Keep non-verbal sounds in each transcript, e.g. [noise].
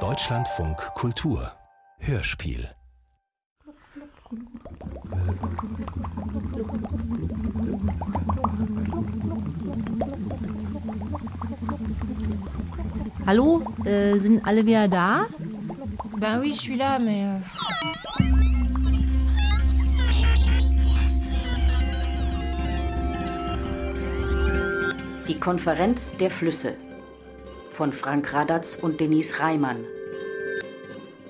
Deutschlandfunk Kultur Hörspiel Hallo, äh, sind alle wieder da? Ben oui, je suis là, mais. euh, Die Konferenz der Flüsse von Frank Radatz und Denise Reimann.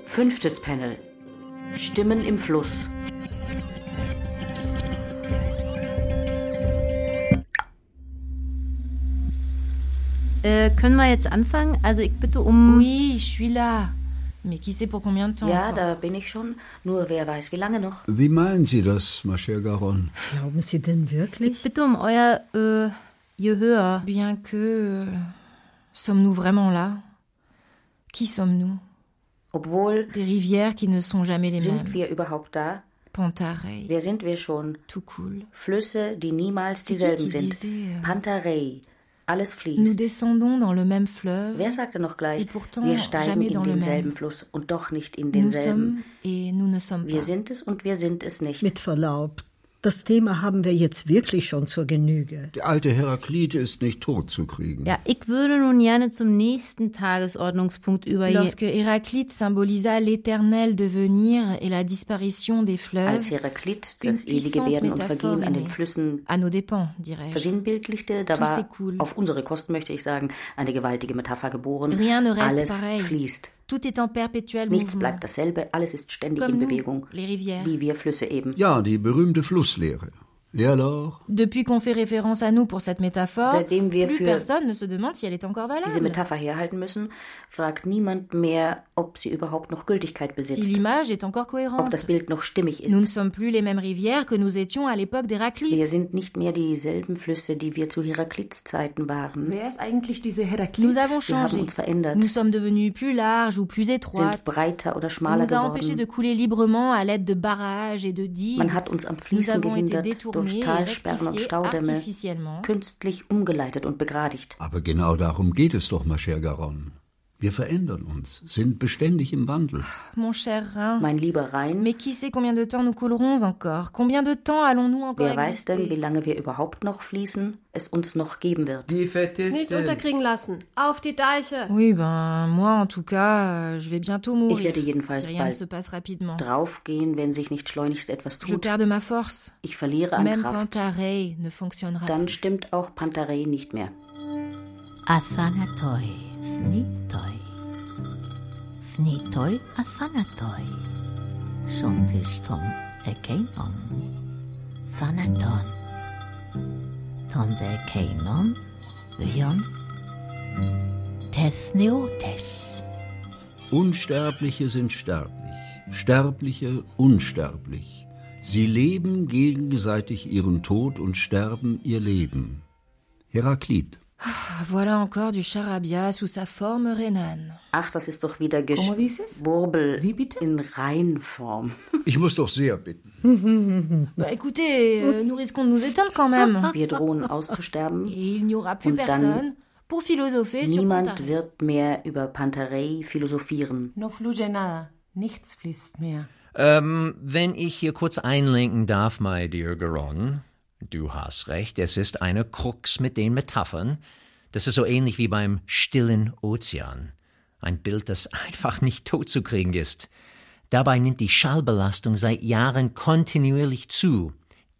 Fünftes Panel. Stimmen im Fluss. Äh, können wir jetzt anfangen? Also ich bitte um... Oui, je suis là. Mais qui sait pour combien de temps Ja, da bin ich schon. Nur wer weiß, wie lange noch. Wie meinen Sie das, ma chère Garonne? Glauben Sie denn wirklich? Ich bitte um euer äh, Gehör. Bien que. euh, Sommes-nous vraiment là Qui sommes-nous Obwohl, Des rivières qui ne sont jamais les sind mêmes. wir überhaupt da? Pantarei, Wer sind wir schon? tout cool. Flüsse, die niemals dieselben sind. disait, euh, Pantarei. Alles Nous fließt. descendons dans le même fleuve. Wer sagte noch gleich, Et pourtant wir steigen jamais in dans le denselben même. Fluss und doch nicht in Nous denselben? sommes et nous ne sommes Wir pas. sind es und wir sind es nicht. Mit Verlaub, das Thema haben wir jetzt wirklich schon zur Genüge. Der alte Heraklite ist nicht tot zu kriegen. Ja, ich würde nun gerne zum nächsten Tagesordnungspunkt übergehen. Lorsque Héraclite symbolisa l'éternel devenir et la disparition des fleuves, Als Heraklit das ewige Werden und Vergehen an den. Flüssen à nos dépens, versinnbildlichte, da war s'écoule. auf unsere Kosten, möchte ich sagen, eine gewaltige Metapher geboren. Rien ne reste Alles pareil. fließt. Tout est en perpétuel Nichts mouvement. bleibt dasselbe, alles ist ständig Comme in Bewegung. les rivières. Wie wir Flüsse eben. Ja, die berühmte Flusslehre. Et alors? Depuis qu'on fait référence à nous pour cette métaphore, Seitdem wir plus für personne ne se demande si elle est encore diese valable. Metapher herhalten müssen, fragt niemand mehr, ob sie überhaupt noch Gültigkeit Si besitzt. l'image est encore Ob cohérente. das Bild noch stimmig ist. Nous ne sommes plus les mêmes rivières que nous étions à l'époque d'Héraclite. Wir sind nicht mehr dieselben Flüsse, die wir zu Heraklits Zeiten waren. Wer ist eigentlich diese Heraklit? Nous avons Wir haben changé. uns verändert, Nous sommes devenus plus larges ou plus sind étroites. breiter oder schmaler nous a empêchés de geworden. couler librement à l'aide de barrages et de digues. Man hat uns am Nous Fließen avons été gehindert durch et Talsperren und rectifiés Staudämme, künstlich umgeleitet und begradigt. Aber genau darum geht es doch, ma chère Garonne. Wir verändern uns, sind beständig im Wandel. Mon cher Rhin. Mein lieber Rhein, Mais qui sait combien de temps nous coulerons encore Combien de temps allons-nous encore wer weiß denn, wie lange wir überhaupt noch fließen, es uns noch geben wird. Die Fette Nicht unterkriegen lassen. Auf die Deiche. Oui, ben, moi, en tout cas, euh, je vais bientôt mourir. Ich werde jedenfalls si ne bald se passe rapidement. Draufgehen, wenn sich nicht schleunigst etwas Je tut. perds de ma force. Ich verliere an Même Kraft. Pantarei ne fonctionnera Dann stimmt auch Pantarei nicht mehr. Athanatoi, snitoi. Snitoi, athanatoi. Suntiston, ekeinon. Thanaton. Tonde ekeinon, vion. Tesneotes. Unsterbliche sind sterblich, Sterbliche unsterblich. Sie leben gegenseitig ihren Tod und sterben ihr Leben. Heraklit. Voilà encore du charabia sous sa forme rhénane. Ach, das ist doch wieder? Geschwurbel Wie bitte? in Reinform. [laughs] Ich muss doch sehr bitten. [laughs] Bah écoutez, euh, nous risquons de nous éteindre quand même. [laughs] Wir drohen auszusterben. Et il n'y aura plus Und dann personne pour philosopher sur Niemand Pantarei. wird mehr über Pantarei philosophieren. No fluye nada. Nichts fließt mehr. Ähm, wenn ich hier kurz einlenken darf, my dear Garonne, du hast recht, es ist eine Krux mit den Metaphern. Das ist so ähnlich wie beim stillen Ozean. Ein Bild, das [laughs] einfach nicht totzukriegen ist. Dabei nimmt die Schallbelastung seit Jahren kontinuierlich zu.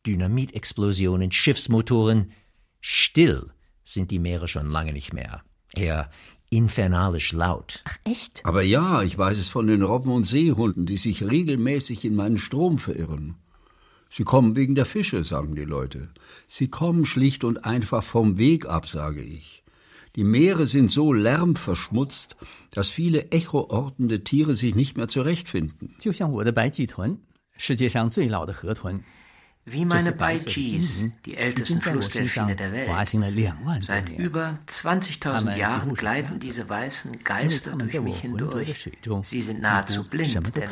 Dynamitexplosionen, Schiffsmotoren. Still sind die Meere schon lange nicht mehr. Eher infernalisch laut. Echt Aber ja, ich weiß es von den Robben und Seehunden, die sich regelmäßig in meinen Strom verirren. Sie kommen wegen der Fische, sagen die Leute. Sie kommen schlicht und einfach vom Weg ab, sage ich. Die Meere sind so lärmverschmutzt, dass viele echoortende Tiere sich nicht mehr zurechtfinden. Wie meine Baijis, die ältesten Flussdelfine der Welt. Seit über 20.000 Jahren gleiten diese weißen Geister durch mich hindurch. Sie sind nahezu blind, denn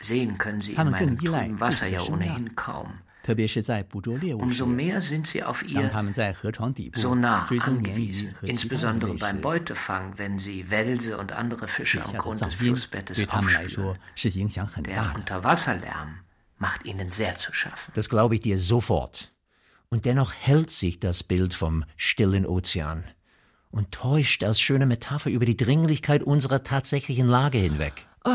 sehen können sie 他 in 们更 meinem 依赖 trüben 自 Wasser 己的 ja 声浪 ohnehin kaum. 特别是在捕捉猎物时 Umso，mehr sind sie auf 当 ihr 他们在河床底部 Sonar 追踪鲶鱼 angewiesen, 和其他的 insbesondere 类 beim 食。 Beutefang, wenn sie Welse und andere 水 Fische 下 am 的 Grund 噪 des 音 Flussbettes 对他们来 aufspüren. 说是影响很 Der 大的。 Unterwasserlärm macht ihnen sehr zu schaffen. Das glaube ich dir sofort. Und dennoch hält sich das Bild vom stillen Ozean und täuscht als schöne Metapher über die Dringlichkeit unserer tatsächlichen Lage hinweg. Oh,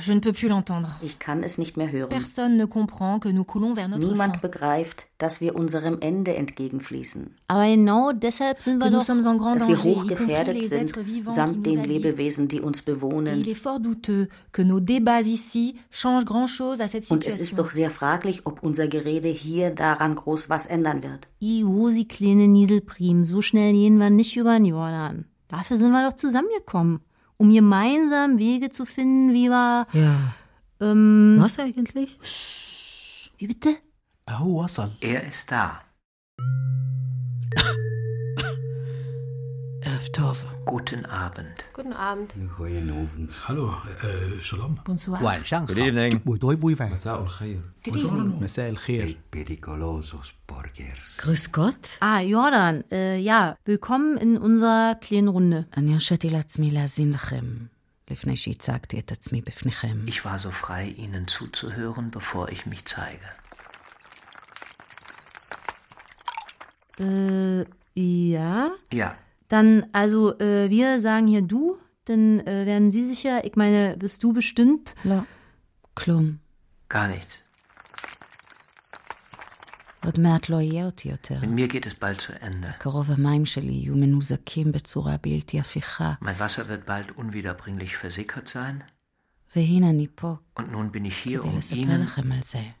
je ne peux plus l'entendre. Ich kann es nicht mehr hören. Personne ne comprend que nous coulons vers notre Niemand fin. begreift, dass wir unserem Ende entgegenfließen. Aber genau deshalb sind wir Que nous doch, en grand Dass wir danger, hochgefährdet les sind, êtres vivants qui samt nous den habitent. Lebewesen, die uns il bewohnen. est fort douteux que nos débats ici changent grand-chose à cette Und es ist situation. doch sehr fraglich, ob unser Gerede hier daran groß was ändern wird. I, Rosi, kleine Nieselprim, so schnell gehen wir nicht über den Jordan. Dafür sind wir doch zusammengekommen, um gemeinsam Wege zu finden, wie wir. Ja. Ähm, Was eigentlich? Wie bitte? Er ist da. [laughs] Graf Torf. Guten Abend. Guten Abend. Guten Abend. Hallo, äh, Shalom. Bonsoir. Guten Abend. Guten Abend. Guten Abend. Guten Abend. Guten Burgers. Grüß Gott. Ah, Jordan, äh, ja, willkommen in unserer kleinen Runde. Ich war so frei, Ihnen zuzuhören, bevor ich mich zeige. Äh, ja? Ja. Dann, also äh, wir sagen hier du, dann äh, werden Sie sicher, ich meine, wirst du bestimmt. La. Klum. Gar nichts. Und מעט לא Mir geht es bald zu Ende. Mein Wasser wird bald unwiederbringlich versickert sein. Und nun bin ich hier, um Ihnen,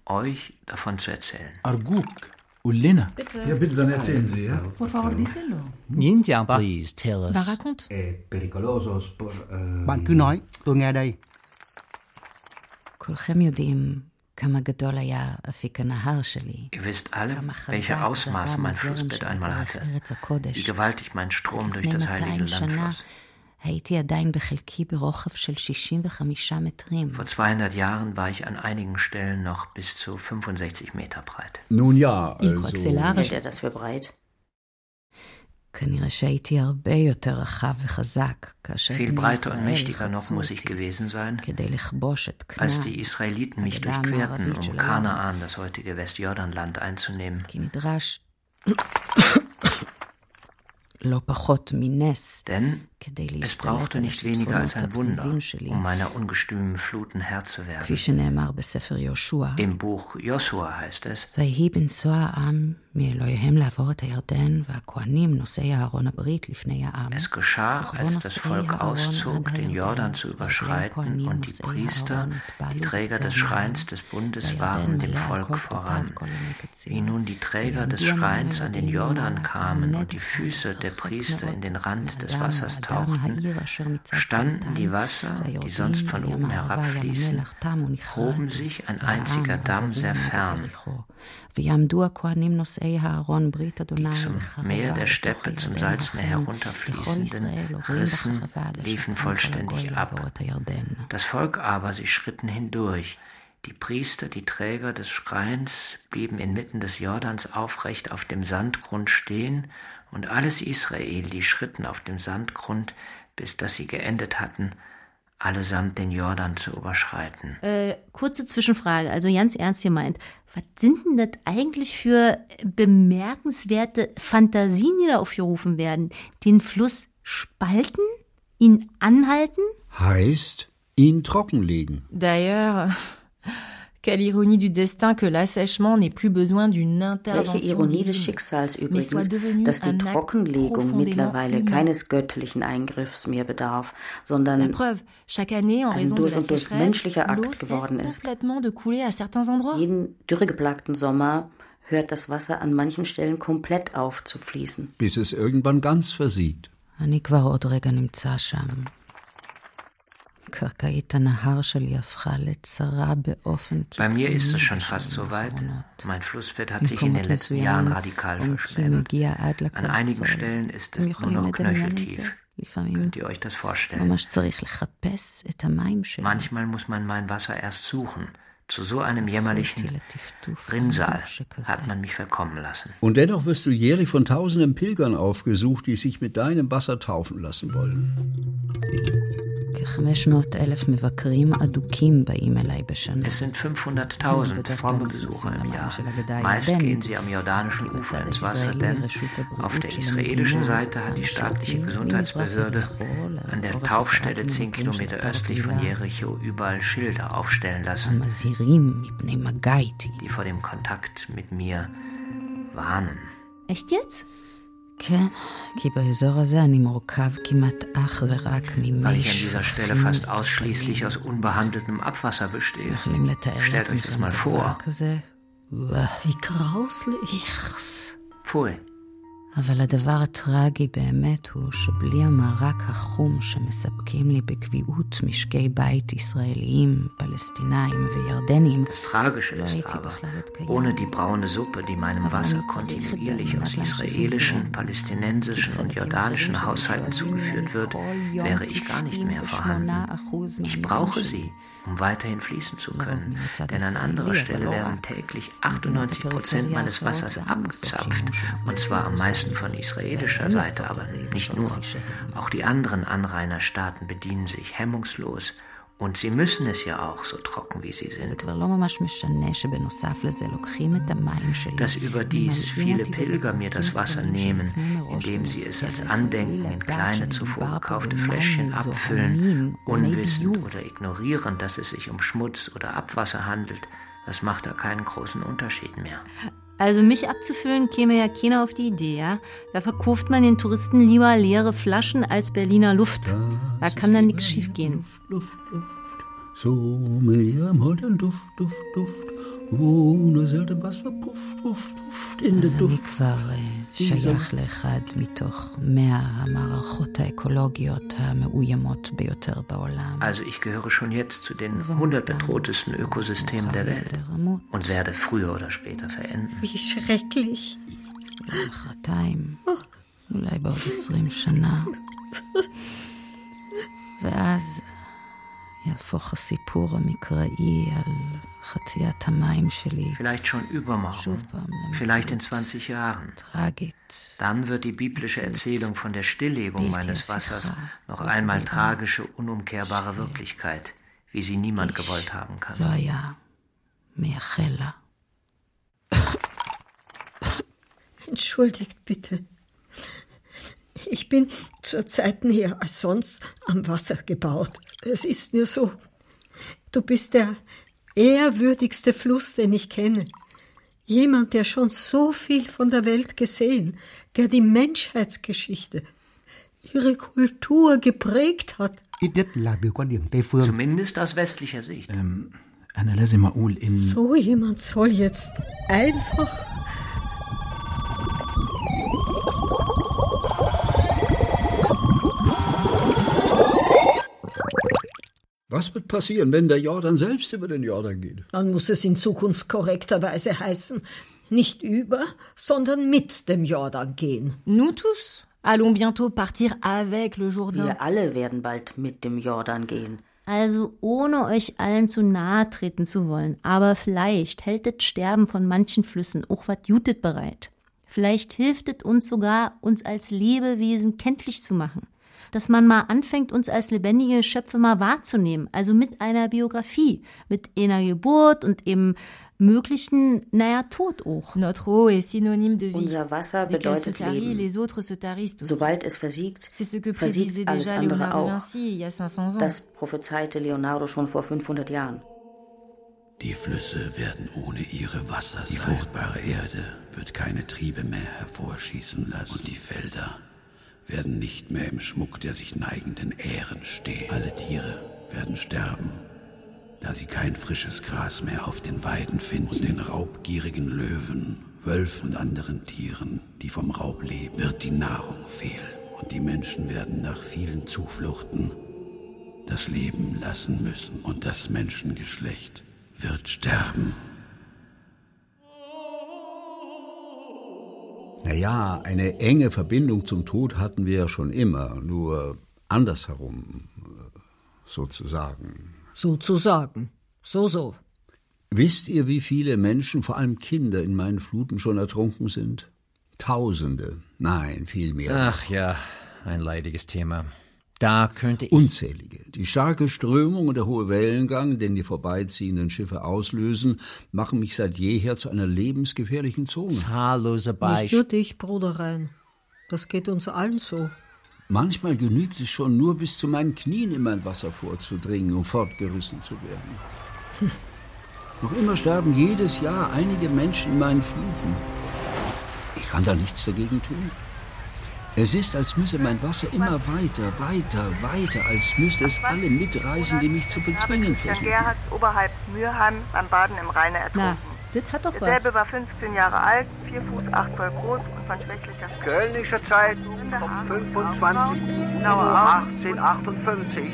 euch davon zu erzählen. ארגוק. Ulena. Bitte. Ja, bitte, dann erzählen Sie, ja? Por favor, díselo. Ninja, please tell us. Bà raconte. Eh, pericolosos por... Uh... Bạn cứ nói, tôi nghe đây. כולכם יודעים כמה גדול היה אפיק הנהר Ihr wisst alle, welche Ausmaße mein Flussbett einmal hatte, wie gewaltig mein Strom durch das heilige Land floss. הייתי עדיין בחלקי ברוחב של 65 מטרים. Vor 200 Jahren war ich an einigen Stellen noch bis zu 65 Meter breit. Nun ja, Ich also. Axelare. Hält er das für breit? כנראה שהייתי הרבה יותר רחב וחזק כאשר Viel בני breiter und ישראל mächtiger noch חצו muss ich אותי gewesen sein, כדי לכבוש את als die כנען, Israeliten mich הגדה durchquerten, המערבית um של הים. Kanaan, das heutige Westjordanland, einzunehmen. כי נדרש לא פחות מנס Denn כדי es brauchte nicht weniger als ein Wunder, um meiner ungestümen Fluten Herr zu werden. Im Buch Joshua heißt es, es geschah, als das Volk auszog, den Jordan zu überschreiten, und die Priester, die Träger des Schreins des Bundes, waren dem Volk voran. Wie nun die Träger des Schreins an den Jordan kamen und die Füße der Priester in den Rand des Wassers untertauchten, standen die Wasser, die sonst von oben herabfließen, hoben sich ein einziger Damm sehr fern, die zum Meer der Steppe, zum Salzmeer herunterfließenden Rissen liefen vollständig ab. Das Volk aber, sie schritten hindurch, die Priester, die Träger des Schreins, blieben inmitten des Jordans aufrecht auf dem Sandgrund stehen und alles Israel, die schritten auf dem Sandgrund, bis dass sie geendet hatten, allesamt den Jordan zu überschreiten. Äh, kurze Zwischenfrage, also ganz ernst gemeint. Was sind denn das eigentlich für bemerkenswerte Fantasien, die da aufgerufen werden? Den Fluss spalten? Ihn anhalten? Heißt, ihn trockenlegen. D'ailleurs, Quelle ironie du destin que l'assèchement n'ait plus besoin d'une intervention. Welche Ironie des Schicksals übrigens, dass die Trockenlegung mittlerweile keines göttlichen Eingriffs mehr bedarf, sondern preuve, année, en ein durch und durch menschlicher Akt geworden ist. Jeden dürregeplagten Sommer hört das Wasser an manchen Stellen komplett auf zu fließen. Bis es irgendwann ganz versiegt. קרקעית הנהר שלי הפכה לצרה באופן Bei mir ist es schon בשנים fast so weit. האחרונות. Mein Flussbett hat sich in den במקומות letzten מסוים, Jahren radikal עומקי verschmälert. מגיע עד An einigen לקרסול. Stellen ist אתם es nur יכולים noch לדמיין את זה? knöcheltief. לפעמים Könnt ihr euch das vorstellen? ממש צריך לחפש את המים שלי. Manchmal muss man mein Wasser erst suchen, Zu so einem jämmerlichen Rinnsal hat man mich verkommen lassen. Und dennoch wirst du jährlich von tausenden Pilgern aufgesucht, die sich mit deinem Wasser taufen lassen wollen. כ-500 מבקרים אדוקים bאים אליי בשנה. Es sind 500.000 fromme Besucher im Jahr. Meist gehen sie am jordanischen Ufer ins Wasser, denn auf der israelischen Seite hat die staatliche Gesundheitsbehörde an der Taufstelle 10 Kilometer östlich von Jericho überall Schilder aufstellen lassen, die vor dem Kontakt mit mir warnen. Echt jetzt? כן, כי באזור הזה אני מורכב כמעט אך ורק Weil ממי ich an dieser Stelle שפכים fast ausschließlich aus unbehandeltem Abwasser bestehe. Stellt euch das mal vor. כזה. Wie grauslich. Pfui. אבל הדבר הטרגי באמת הוא שבלי המרק החום שמספקים לי בקביעות משקי בית ישראליים, פלסטינאים וירדנים, Das Tragische ist aber, ohne die braune Suppe, die meinem Wasser kontinuierlich aus israelischen, palästinensischen und jordanischen Haushalten zugeführt wird, wäre ich gar nicht mehr vorhanden. Ich brauche sie, um weiterhin fließen zu können, denn an anderer Stelle werden täglich 98 Prozent meines Wassers abgezapft, und zwar am meisten von israelischer Seite, aber nicht nur. Auch die anderen Anrainerstaaten bedienen sich hemmungslos, und sie müssen es ja auch, so trocken wie sie sind. Dass überdies viele Pilger mir das Wasser nehmen, indem sie es als Andenken in kleine zuvor gekaufte Fläschchen abfüllen, unwissend oder ignorieren, dass es sich um Schmutz oder Abwasser handelt, das macht da keinen großen Unterschied mehr. Also mich abzufüllen käme ja keiner auf die Idee, ja? Da verkauft man den Touristen lieber leere Flaschen als Berliner Luft. Da kann dann nichts schiefgehen. So mit ihrem holden Duft, Duft, Duft, ohne selten was verpufft, Duft, Duft in אז den אני Duft. כבר אה, שייך לאחד מתוך מאה המערכות האקולוגיות המאוימות ביותר בעולם. Also ich gehöre schon jetzt zu den 100 bedrohtesten Ökosystemen der Welt und werde früher oder später verenden. Wie schrecklich. מחרתיים, אולי בעוד עשרים שנה. ואז יהפוך הסיפור המקראי על חציית המים שלי Vielleicht schon übermorgen, vielleicht in 20 Jahren. Dann wird die biblische Erzählung von der Stilllegung meines Wassers noch einmal tragische, unumkehrbare Wirklichkeit, wie sie niemand gewollt haben kann. לא היה מייחל לה. [coughs] Entschuldigt bitte. Ich bin zur zurzeit näher als sonst am Wasser gebaut. Es ist nur so. Du bist der ehrwürdigste Fluss, den ich kenne. Jemand, der schon so viel von der Welt gesehen, der die Menschheitsgeschichte, ihre Kultur geprägt hat. Zumindest aus westlicher Sicht. Ähm, So jemand soll jetzt einfach Was wird passieren, wenn der Jordan selbst über den Jordan geht? Dann muss es in Zukunft korrekterweise heißen, nicht über, sondern mit dem Jordan gehen. Nous tous allons bientôt partir avec le Jourdain. Wir alle werden bald mit dem Jordan gehen. Also ohne euch allen zu nahe treten zu wollen, aber vielleicht hält das Sterben von manchen Flüssen auch was Jutet bereit. Vielleicht hilft es uns sogar, uns als Lebewesen kenntlich zu machen. Dass man mal anfängt, uns als lebendige Geschöpfe mal wahrzunehmen, also mit einer Biografie, mit einer Geburt und eben möglichen, naja, Tod auch. Notre eau est synonyme de vie. Unser Wasser bedeutet Leben. Sobald es versiegt, versiegt alles andere auch. Vinci il y a 500 ans. Das prophezeite Leonardo schon vor 500 Jahren. Die Flüsse werden ohne ihre Wasser sein. Die fruchtbare Erde wird keine Triebe mehr hervorschießen lassen. Und die Felder werden nicht mehr im Schmuck der sich neigenden Ähren stehen. Alle Tiere werden sterben, da sie kein frisches Gras mehr auf den Weiden finden. Und den raubgierigen Löwen, Wölfen und anderen Tieren, die vom Raub leben, wird die Nahrung fehlen. Und die Menschen werden nach vielen Zufluchten das Leben lassen müssen. Und das Menschengeschlecht wird sterben. Naja, eine enge Verbindung zum Tod hatten wir ja schon immer, nur andersherum, sozusagen. Sozusagen. So, so. Wisst ihr, wie viele Menschen, vor allem Kinder, in meinen Fluten schon ertrunken sind? Tausende. Nein, viel mehr. Ach ja, ein leidiges Thema. Da könnte ich. Unzählige. Die starke Strömung und der hohe Wellengang, den die vorbeiziehenden Schiffe auslösen, machen mich seit jeher zu einer lebensgefährlichen Zone. Zahllose Nicht nur Beispiele. dich, Bruder Rhein. Das geht uns allen so. Manchmal genügt es schon nur bis zu meinen Knien in mein Wasser vorzudringen, um fortgerissen zu werden. Hm. [laughs] Noch immer sterben jedes Jahr einige Menschen in meinen Fluten. Ich kann da nichts dagegen tun. Es ist, als müsse mein Wasser immer weiter, weiter, weiter, als müsste es alle mitreißen, die mich zu bezwingen Herr versuchen. Gerhardt oberhalb Mürheim beim Baden im Rheine ertrunken. Das hat doch was. Derselbe war 15 Jahre alt, 4 Fuß 8 Zoll groß und von schwächlicher Kölnische Zeitung vom 25. Januar 1858.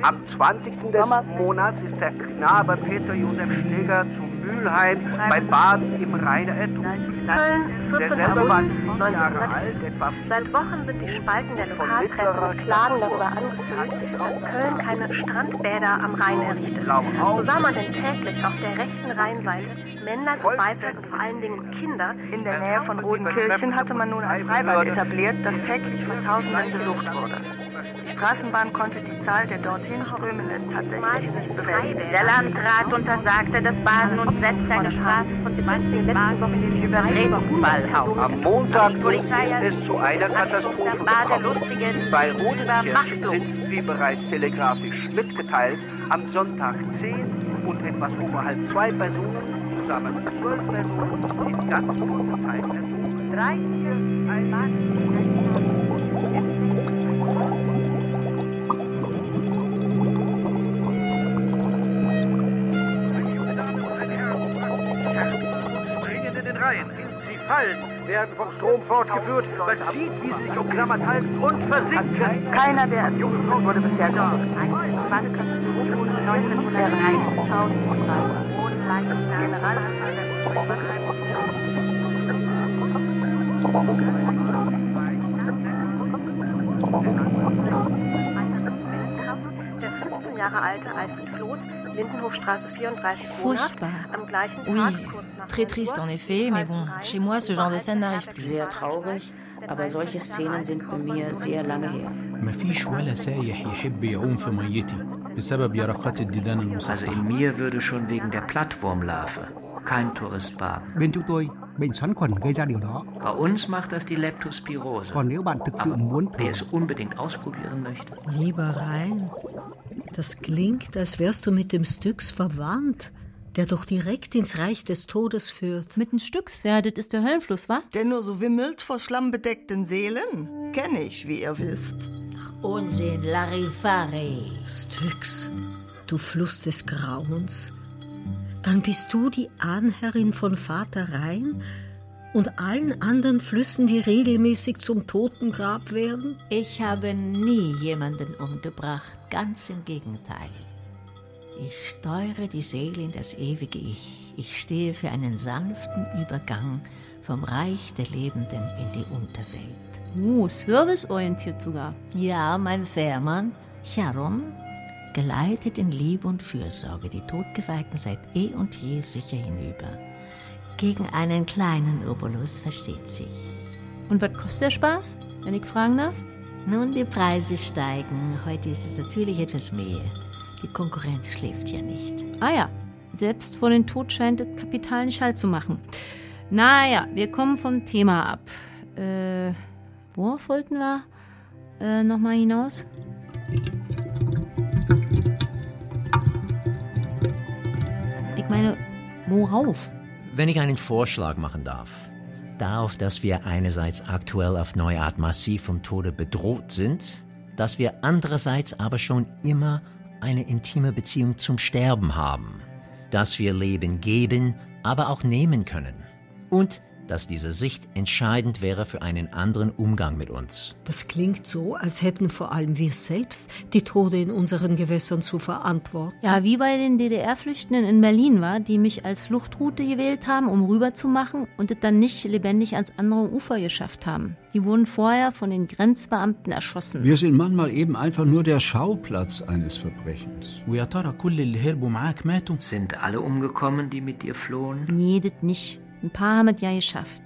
Am 20. des Monats ist der Knabe Peter Josef Schläger zu Mülheim bei Baden im Rheine ertrunken. Köln, 14. Derselbe war 7 Jahre alt, etwa Seit Wochen sind die Spalten der Lokalpresse mit Klagen darüber angefüllt, dass Köln keine Strandbäder am Rhein errichtet. So sah man denn täglich auf der rechten Rheinseite Männlein und Weiblein und vor allen Dingen Kinder. In der Nähe von Rodenkirchen hatte man nun ein Freibad etabliert, das täglich von Tausenden besucht wurde. Die Straßenbahn konnte die Zahl der dorthin strömenden tatsächlich nicht bewältigen. Der Landrat untersagte das Baden und setzte eine Straße von dem letzten Wochenende Überredungsball auf. Am Montag ist es zu einer Katastrophe gekommen. Bei Rodenkirchen sind, wie bereits telegrafisch mitgeteilt, am Sonntag 10 und etwas oberhalb zwei Personen, zusammen 12 Personen, in ganz kurzer Zeit ertrunken. Drei, vier, ein Mann. Werden vom Strom fortgeführt. Man sieht, wie sie sich umklammert halten und versinken. Keiner der Ersuchten wurde bisher gefunden. Badeköpfe 1910.000 Generalanzahl der Der 15 Jahre alte Alfred Floth, Lindenhofstraße 34 Furchtbar. am gleichen Oui, Tag, kurz nach très triste en effet, mais bon, chez moi, ce genre de scène n'arrive plus. Sehr traurig, aber solche Szenen sind bei mir sehr lange her. مفيش ولا سايح يحب يعوم في ميتي بسبب يرقات الديدان Also المسطحة in mir würde schon wegen der Plattwurmlarve kein Tourist baden. Bên chúng tôi, bệnh xoắn khuẩn gây ra điều đó. Bei uns macht das die Leptospirose. Còn nếu bạn thực sự muốn thử Wer es unbedingt ausprobieren möchte, Lieber Rhein, das klingt, als wärst du mit dem Styx verwandt, der doch direkt ins Reich des Todes führt. Mit dem Styx, ja, das ist der Höllenfluss, wa? Der nur so wimmelt vor schlammbedeckten Seelen? Kenn ich, wie ihr wisst. Unsinn, Larifari. Styx, du Fluss des Grauens. Dann bist du die Ahnherrin von Vater Rhein und allen anderen Flüssen, die regelmäßig zum Totengrab werden? Ich habe nie jemanden umgebracht, ganz im Gegenteil. Ich steuere die Seele in das ewige Ich. Ich stehe für einen sanften Übergang vom Reich der Lebenden in die Unterwelt. Oh, serviceorientiert sogar. Ja, mein Fährmann, Charon, geleitet in Liebe und Fürsorge die Todgeweihten seit eh und je sicher hinüber. Gegen einen kleinen Obolus versteht sich. Und was kostet der Spaß, wenn ich fragen darf? Nun, die Preise steigen. Heute ist es natürlich etwas mehr. Die Konkurrenz schläft ja nicht. Ah ja, selbst vor den Tod scheint das Kapital nicht Halt zu machen. Naja, wir kommen vom Thema ab. Äh, worauf wollten wir äh, nochmal hinaus? Ich meine, worauf? Wenn ich einen Vorschlag machen darf. Darauf, dass wir einerseits aktuell auf neue Art massiv vom Tode bedroht sind, dass wir andererseits aber schon immer eine intime Beziehung zum Sterben haben, dass wir Leben geben, aber auch nehmen können. Und dass diese Sicht entscheidend wäre für einen anderen Umgang mit uns. Das klingt so, als hätten vor allem wir selbst die Tode in unseren Gewässern zu verantworten. Ja, wie bei den DDR-Flüchtenden in Berlin war, die mich als Fluchtroute gewählt haben, um rüberzumachen und es dann nicht lebendig ans andere Ufer geschafft haben. Die wurden vorher von den Grenzbeamten erschossen. Wir sind manchmal eben einfach nur der Schauplatz eines Verbrechens. Sind alle umgekommen, die mit dir flohen? Nee, das nicht. Ein paar haben es ja geschafft.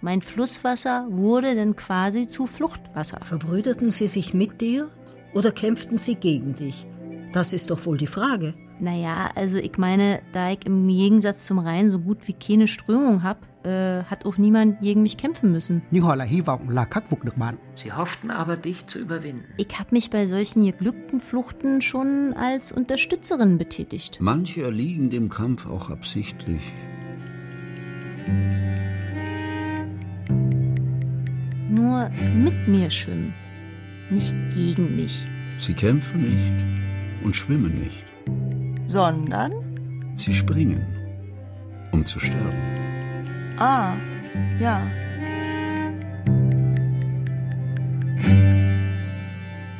Mein Flusswasser wurde dann quasi zu Fluchtwasser. Verbrüderten sie sich mit dir oder kämpften sie gegen dich? Das ist doch wohl die Frage. Naja, also ich meine, da ich im Gegensatz zum Rhein so gut wie keine Strömung habe, äh, hat auch niemand gegen mich kämpfen müssen. Sie hofften aber, dich zu überwinden. Ich habe mich bei solchen geglückten Fluchten schon als Unterstützerin betätigt. Manche erliegen dem Kampf auch absichtlich. Nur mit mir schwimmen, nicht gegen mich. Sie kämpfen nicht und schwimmen nicht. Sondern? Sie springen, um zu sterben. Ah, ja.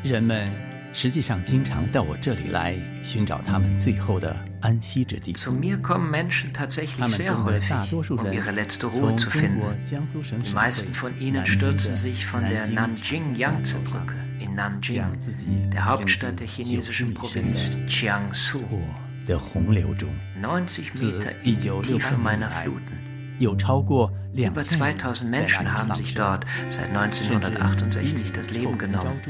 人们实际上经常到我这里来寻找他们最后的安息之地。 zu mir kommen Menschen tatsächlich sehr häufig, um ihre letzte Ruhe zu finden. Die meisten von ihnen stürzen sich von der Nanjing-Yangtze-Brücke in Nanjing, der Hauptstadt der chinesischen Provinz Jiangsu. 90 Meter in die Tiefe meiner Fluten. Über 2000 Menschen haben sich dort seit 1968 das Leben genommen.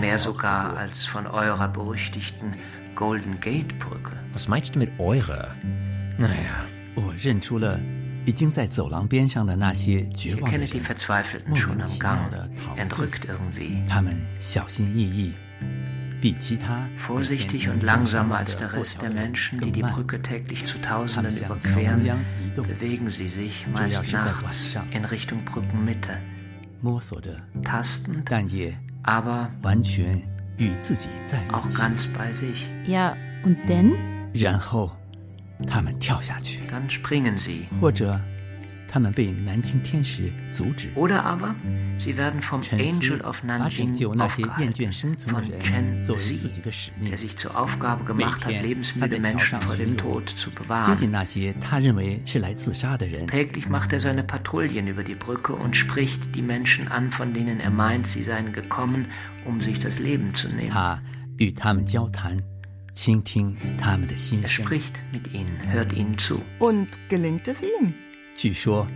Mehr sogar als von eurer berüchtigten Golden Gate Brücke. Was meinst du mit eure? Naja, ich kenne die Verzweifelten schon am Gang, entrückt irgendwie. Vorsichtig und langsamer als der Rest der Menschen, die die Brücke täglich zu Tausenden überqueren, bewegen sie sich meist nachts in Richtung Brückenmitte, tastend, aber 与自己在一起。Ja, und denn? 然后他们跳下去，Dann springen sie. 或者 他们被南京天使阻止。 Oder aber sie werden vom 沉思 Angel of 把拯 Nanjing 救那些厌 aufgehalten, 倦生存的 von 人 Chen 作为自 Zi, 己的使命 der。sich zur Aufgabe gemacht hat, 每天他 lebensmüde 在桥 Menschen 上 vor 巡 dem 逻 Tod zu 接 bewahren. 近那些他认为是来自杀的人。 Täglich macht er seine Patrouillen über die Brücke und spricht die Menschen an, von denen er meint, sie seien gekommen, um sich das Leben zu nehmen. 他与他们交谈，倾听他们的心 Er 声。 spricht mit ihnen, hört ihnen zu. Und gelingt es ihm? 据说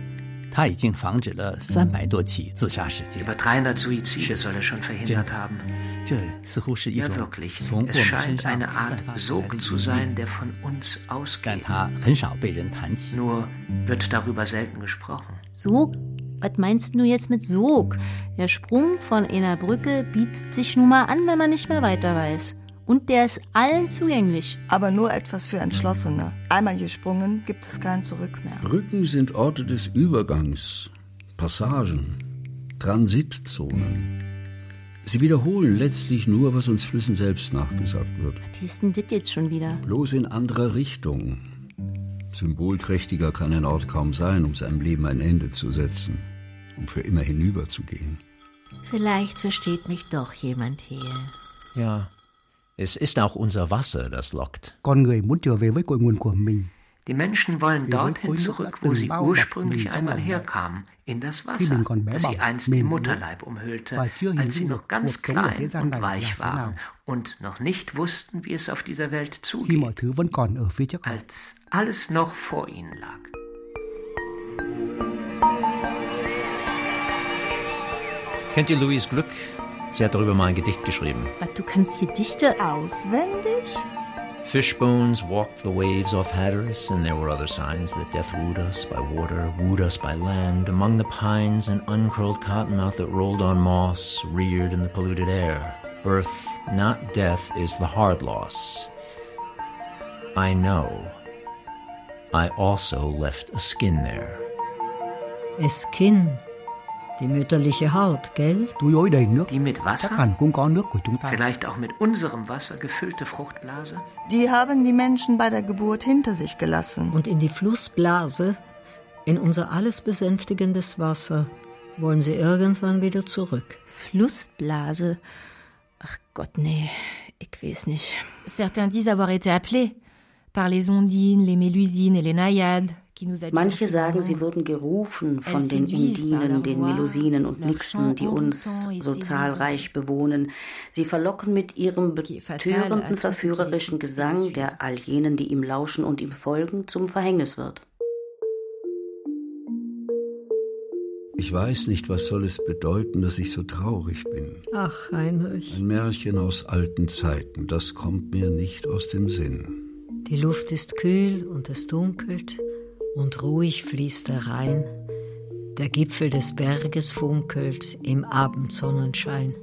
他已经防止了三百多起自杀事件。 Über 300 Suizide soll er schon verhindert haben. 这似乎是一 Ja, 种 wirklich. 从我 Es 们身 scheint 上 eine 散 Art 发出来的 Sog zu 引 sein, 力， der von uns 但 ausgeht. 他很少被人谈起。 Nur wird darüber selten gesprochen. Sog? Was meinst du jetzt mit Sog? Der Sprung von einer Brücke bietet sich nun mal an, wenn man nicht mehr weiter weiß. Und der ist allen zugänglich. Aber nur etwas für Entschlossene. Einmal gesprungen, gibt es kein Zurück mehr. Brücken sind Orte des Übergangs, Passagen, Transitzonen. Sie wiederholen letztlich nur, was uns Flüssen selbst nachgesagt wird. Was hieß denn das jetzt schon wieder? Bloß in anderer Richtung. Symbolträchtiger kann ein Ort kaum sein, um seinem Leben ein Ende zu setzen, um für immer hinüberzugehen. Vielleicht versteht mich doch jemand hier. ja. Es ist auch unser Wasser, das lockt. Die Menschen wollen dorthin zurück, wo sie ursprünglich einmal herkamen, in das Wasser, das sie einst yếu Mutterleib umhüllte, als sie noch ganz klein und weich waren und noch nicht wussten, wie es auf dieser Welt zugeht, als alles noch vor ihnen lag. Kennt ihr Louise Glück? Sie hat darüber mal ein Gedicht geschrieben. Was, du kannst Gedichte Auswendig? Fishbones walked the waves off Hatteras, and there were other signs that death wooed us by water, wooed us by land. Among the pines, an uncurled cottonmouth that rolled on moss, reared in the polluted air. Birth, not death, is the hard loss. I know. I also left a skin there. A Kinn, die mütterliche Haut, gell? Die mit Wasser, vielleicht auch mit unserem Wasser gefüllte Fruchtblase? Die haben die Menschen bei der Geburt hinter sich gelassen. Und in die Flussblase In unser alles besänftigendes Wasser wollen sie irgendwann wieder zurück. Flussblase. Ach Gott, nee, ich weiß nicht. Certains disent avoir été appelés par les Ondines, les Mélusines et les Naïades. Manche sagen, sie wurden gerufen von den Undinen, den Melusinen und Nixen, die uns so zahlreich bewohnen. Sie verlocken mit ihrem betörenden, verführerischen Gesang, der all jenen, die ihm lauschen und ihm folgen, zum Verhängnis wird. Ich weiß nicht, was soll es bedeuten, dass ich so traurig bin. Ach, Heinrich. Ein Märchen aus alten Zeiten, das kommt mir nicht aus dem Sinn. Die Luft ist kühl und es dunkelt und ruhig fließt der Rhein. Der Gipfel des Berges funkelt im Abendsonnenschein.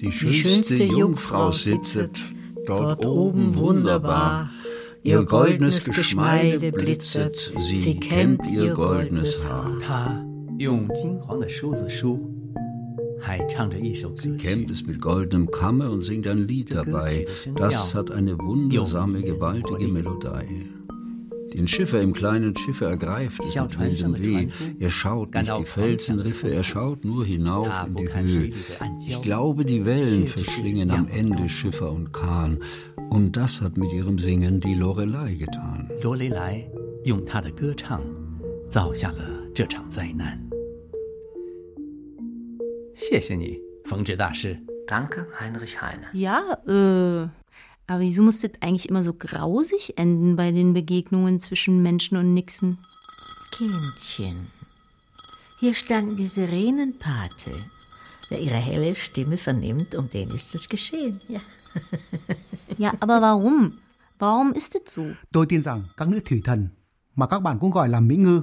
Die schönste, Die schönste Jungfrau sitzet dort oben wunderbar. Ihr goldenes Geschmeide blitzet, sie kämmt ihr goldenes Haar. 她用金黄的梳子梳，还唱着一首歌 Sie kämmt es mit goldenem Kamme und singt ein Lied dabei. Das hat eine wundersame, gewaltige Melodie. Den Schiffer im kleinen Schiffe ergreift es mit wildem Weh. Er schaut nicht die Felsenriffe, er schaut nur hinauf in die Höhe. Ich glaube, die Wellen verschlingen am Ende Schiffer und Kahn. Und das hat mit ihrem Singen die Lorelei getan. 罗雷莱用她的歌唱造下了这场灾难。谢谢你，冯直大师。 Danke, Heinrich Heine. Ja, äh, aber wieso muss das eigentlich immer so grausig enden bei den Begegnungen zwischen Menschen und Nixen? Kindchen, hier stand die Sirenenpate. Wer ihre helle Stimme vernimmt, um den ist es geschehen. Ja. [laughs] Ja, aber warum? Warum ist das so? Tôi tin rằng các nữ thủy thần mà các bạn cũng gọi là mỹ ngư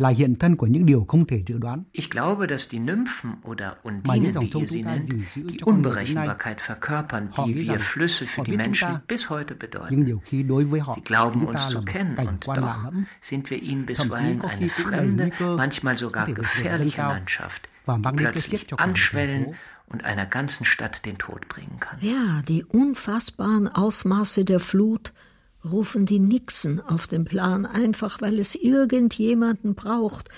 là hiện thân của những điều không thể dự đoán. Ich glaube, dass die Nymphen oder Undinen, wie ihr sie nennt, die Unberechenbarkeit verkörpern, die wir Flüsse für die Menschen ta, bis heute bedeuten. nhưng nhiều khi đối với họ Sie glauben uns zu kennen und doch sind wir ihnen bisweilen eine fremde, manchmal sogar gefährliche Landschaft, die plötzlich anschwellen und einer ganzen Stadt den Tod bringen kann. Ja, die unfassbaren Ausmaße der Flut rufen die Nixen auf den Plan, einfach weil es irgendjemanden braucht,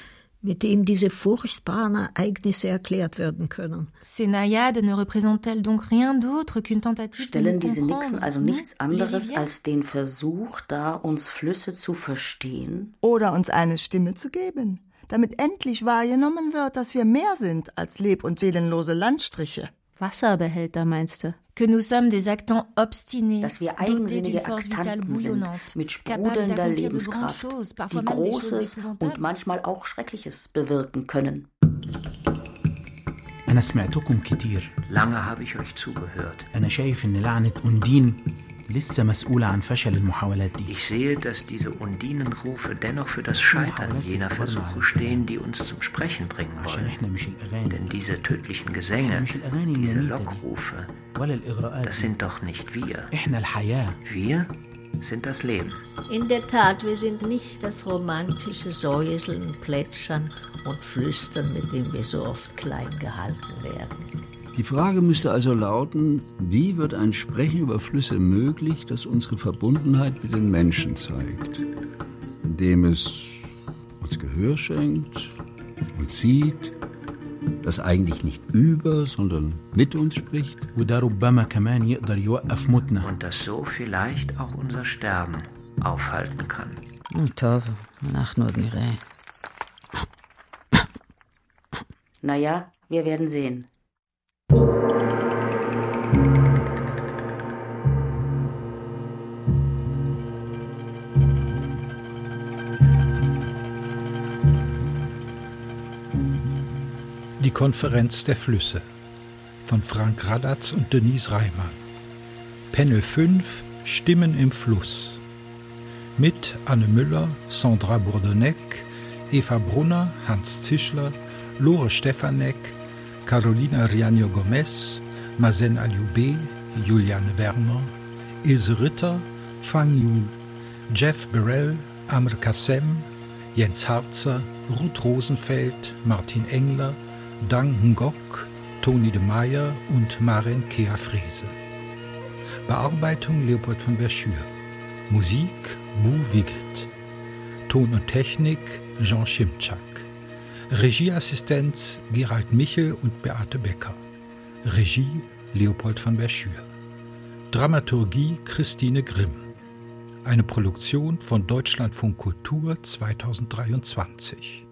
mit dem diese furchtbaren Ereignisse erklärt werden können. Ne Stellen diese Nixen also nichts anderes als den Versuch dar, uns Flüsse zu verstehen? Oder uns eine Stimme zu geben, damit endlich wahrgenommen wird, dass wir mehr sind als leb- und seelenlose Landstriche. Wasserbehälter meinst du? que nous sommes des actants obstinés, dass wir eigensinnige Aktanten sind, mit sprudelnder Lebenskraft, die Großes und manchmal auch Schreckliches bewirken können. Lange habe ich euch zugehört. أنا شايف إن لعنة أوندين لسه مسؤولة عن فشل المحاولات دي Ich sehe, dass diese Undinenrufe dennoch für das Scheitern jener Versuche stehen, die uns zum Sprechen bringen عشان wollen. إحنا مش الأغاني Denn diese tödlichen Gesänge, مش الأغاني diese المميتة دي Lockrufe, ولا الإغراءات das دي sind doch nicht wir. إحنا الحياة Wir sind das Leben. In der Tat, wir sind nicht das romantische Säuseln, Plätschern und Flüstern, mit dem wir so oft klein gehalten werden. Die Frage müsste also lauten, wie wird ein Sprechen über Flüsse möglich, das unsere Verbundenheit mit den Menschen zeigt, indem es uns Gehör schenkt und sieht, das eigentlich nicht über, sondern mit uns spricht. Und das so vielleicht auch unser Sterben aufhalten kann. Na ja, wir werden sehen. Die Konferenz der Flüsse von Frank Radatz und Denise Reimann. Panel 5 Stimmen im Fluss. Mit Anne Müller, Sandra Bourdoneck, Eva Brunner, Hans Zischler, Lore Stefanek, Carolina Rianio Gomez, Mazen Alioube, Juliane Werner, Ilse Ritter, Fang Yu, Jeff Burrell, Amr Kassem, Jens Harzer, Ruth Rosenfeld, Martin Engler, Dang Ngok, Toni de Meyer und Maren Kea Frese. Bearbeitung Leopold von Verschür. Musik Bu Wiggett. Ton und Technik Jean Schimczak. Regieassistenz Gerald Michel und Beate Becker. Regie Leopold van Verschür. Dramaturgie Christine Grimm. Eine Produktion von Deutschlandfunk Kultur 2023.